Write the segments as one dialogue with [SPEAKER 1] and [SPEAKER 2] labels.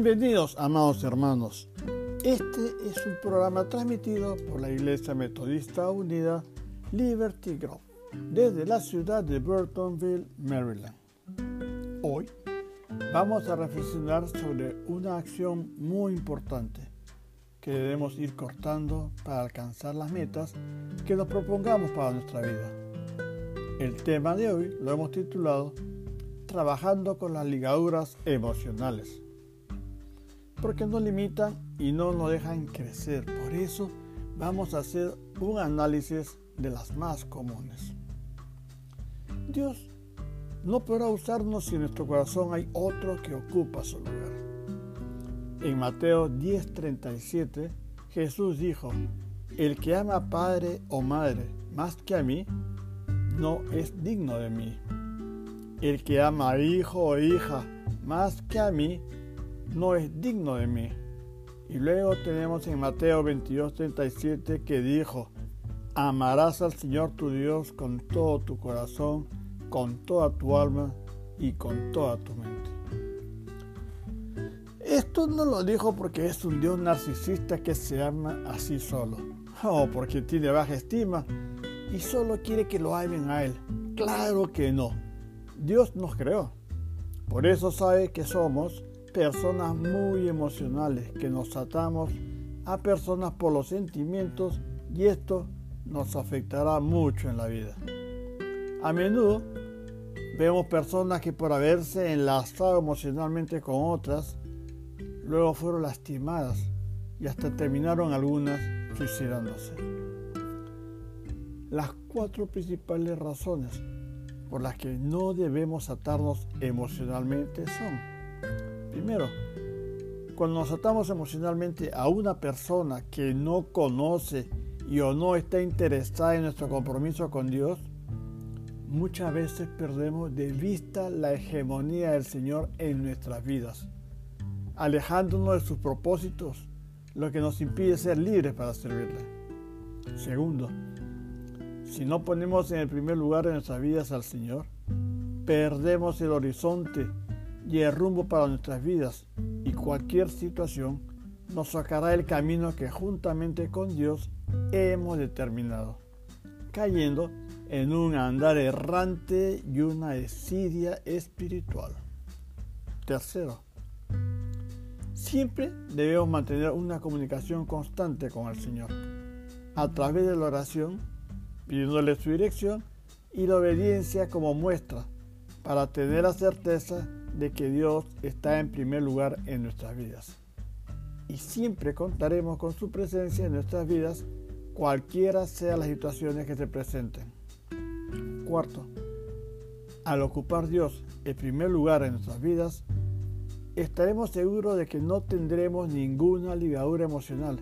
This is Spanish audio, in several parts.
[SPEAKER 1] Bienvenidos, amados hermanos. Este es un programa transmitido por la Iglesia Metodista Unida Liberty Grove desde la ciudad de Burtonville, Maryland. Hoy vamos a reflexionar sobre una acción muy importante que debemos ir cortando para alcanzar las metas que nos propongamos para nuestra vida. El tema de hoy lo hemos titulado Trabajando con las ligaduras emocionales porque nos limitan y no nos dejan crecer. Por eso vamos a hacer un análisis de las más comunes. Dios no podrá usarnos si en nuestro corazón hay otro que ocupa su lugar. En Mateo 10:37 Jesús dijo, el que ama a padre o madre más que a mí, no es digno de mí. El que ama a hijo o hija más que a mí, no es digno de mí. Y luego tenemos en Mateo 22, 37 que dijo, amarás al Señor tu Dios con todo tu corazón, con toda tu alma y con toda tu mente. Esto no lo dijo porque es un Dios narcisista que se ama así solo, o porque tiene baja estima y solo quiere que lo amen a Él. Claro que no. Dios nos creó. Por eso sabe que somos personas muy emocionales, que nos atamos a personas por los sentimientos y esto nos afectará mucho en la vida. A menudo vemos personas que por haberse enlazado emocionalmente con otras, luego fueron lastimadas y hasta terminaron algunas suicidándose. Las cuatro principales razones por las que no debemos atarnos emocionalmente son Primero, cuando nos atamos emocionalmente a una persona que no conoce y o no está interesada en nuestro compromiso con Dios, muchas veces perdemos de vista la hegemonía del Señor en nuestras vidas, alejándonos de sus propósitos, lo que nos impide ser libres para servirle. Segundo, si no ponemos en el primer lugar de nuestras vidas al Señor, perdemos el horizonte y el rumbo para nuestras vidas y cualquier situación nos sacará el camino que juntamente con Dios hemos determinado, cayendo en un andar errante y una desidia espiritual. Tercero, siempre debemos mantener una comunicación constante con el Señor, a través de la oración, pidiéndole su dirección y la obediencia como muestra, para tener la certeza de que Dios está en primer lugar en nuestras vidas. Y siempre contaremos con su presencia en nuestras vidas, cualquiera sean las situaciones que se presenten. Cuarto, al ocupar Dios el primer lugar en nuestras vidas, estaremos seguros de que no tendremos ninguna ligadura emocional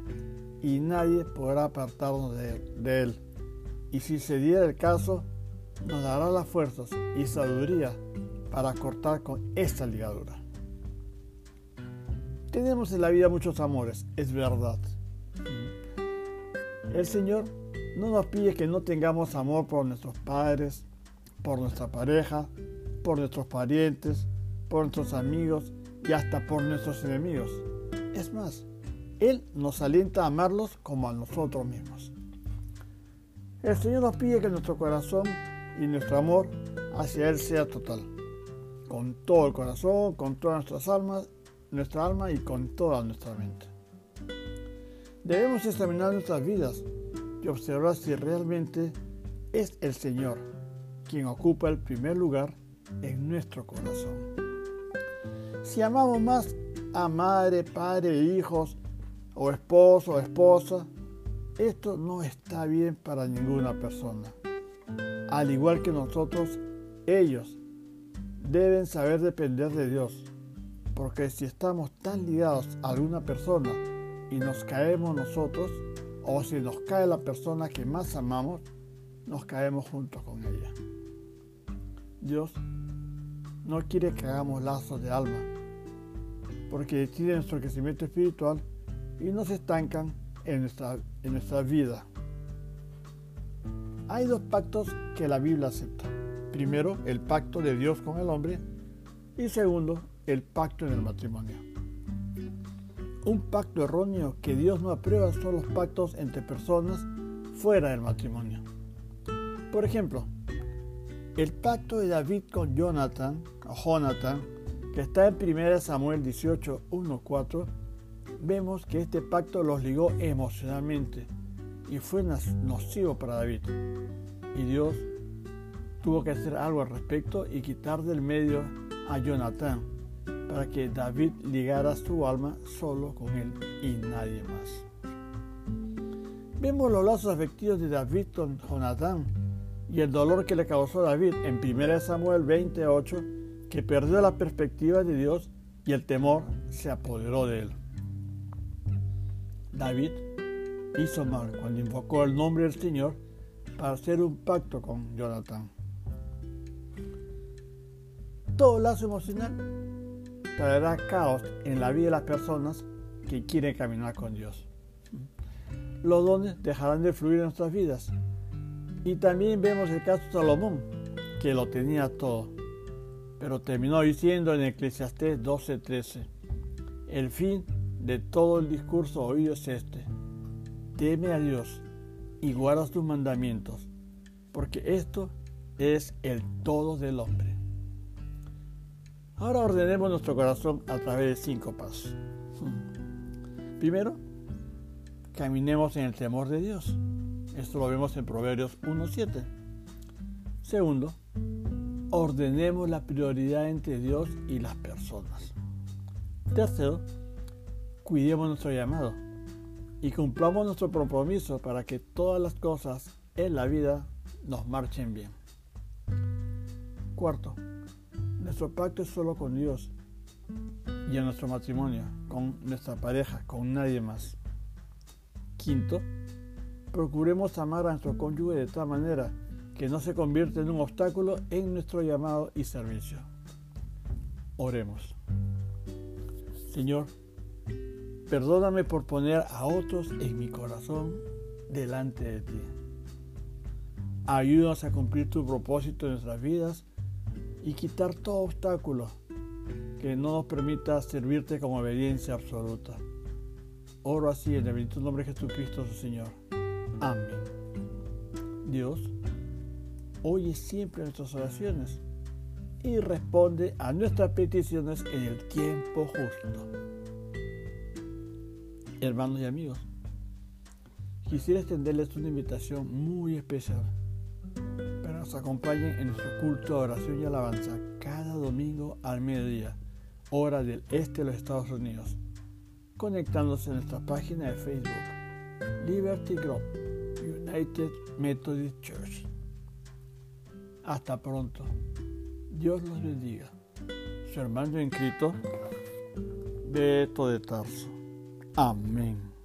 [SPEAKER 1] y nadie podrá apartarnos de él, de él. Y si se diera el caso, nos dará las fuerzas y sabiduría para cortar con esta ligadura. Tenemos en la vida muchos amores, es verdad. El Señor no nos pide que no tengamos amor por nuestros padres, por nuestra pareja, por nuestros parientes, por nuestros amigos y hasta por nuestros enemigos. Es más, Él nos alienta a amarlos como a nosotros mismos. El Señor nos pide que nuestro corazón y nuestro amor hacia Él sea total con todo el corazón, con todas nuestra alma y con toda nuestra mente. Debemos examinar nuestras vidas y observar si realmente es el Señor quien ocupa el primer lugar en nuestro corazón. Si amamos más a madre, padre, hijos, o esposo o esposa, esto no está bien para ninguna persona. Al igual que nosotros, ellos deben saber depender de Dios, porque si estamos tan ligados a alguna persona y nos caemos nosotros, o si nos cae la persona que más amamos, nos caemos juntos con ella. Dios no quiere que hagamos lazos de alma, porque decide nuestro crecimiento espiritual y nos estancan en nuestra, en nuestra vida. Hay dos pactos que la Biblia acepta. Primero, el pacto de Dios con el hombre y segundo, el pacto en el matrimonio. Un pacto erróneo que Dios no aprueba son los pactos entre personas fuera del matrimonio. Por ejemplo, el pacto de David con Jonathan, que está en 1 Samuel 18, 1, 4, vemos que este pacto los ligó emocionalmente y fue nocivo para David. Y Dios tuvo que hacer algo al respecto y quitar del medio a Jonathan para que David ligara su alma solo con él y nadie más. Vemos los lazos afectivos de David con Jonatán y el dolor que le causó David en 1 Samuel 28, que perdió la perspectiva de Dios y el temor se apoderó de él. David hizo mal cuando invocó el nombre del Señor para hacer un pacto con Jonatán. Todo lazo emocional traerá caos en la vida de las personas que quieren caminar con Dios. Los dones dejarán de fluir en nuestras vidas. Y también vemos el caso de Salomón, que lo tenía todo, pero terminó diciendo en Eclesiastés 12:13, el fin de todo el discurso oído es este, teme a Dios y guarda sus mandamientos, porque esto es el todo del hombre. Ahora ordenemos nuestro corazón a través de cinco pasos. Primero, caminemos en el temor de Dios. Esto lo vemos en Proverbios 1.7. Segundo, ordenemos la prioridad entre Dios y las personas. Tercero, cuidemos nuestro llamado y cumplamos nuestro compromiso para que todas las cosas en la vida nos marchen bien. Cuarto, nuestro pacto es solo con Dios y en nuestro matrimonio, con nuestra pareja, con nadie más. Quinto, procuremos amar a nuestro cónyuge de tal manera que no se convierta en un obstáculo en nuestro llamado y servicio. Oremos. Señor, perdóname por poner a otros en mi corazón delante de ti. Ayúdanos a cumplir tu propósito en nuestras vidas y quitar todo obstáculo que no nos permita servirte con obediencia absoluta. Oro así en el bendito nombre de Jesucristo, su Señor. Amén. Dios oye siempre nuestras oraciones y responde a nuestras peticiones en el tiempo justo. Hermanos y amigos, quisiera extenderles una invitación muy especial nos acompañen en nuestro culto de oración y alabanza cada domingo al mediodía, hora del este de los Estados Unidos, conectándose en nuestra página de Facebook, Liberty Group, United Methodist Church. Hasta pronto. Dios los bendiga. Su hermano en Cristo, Beto de Tarso. Amén.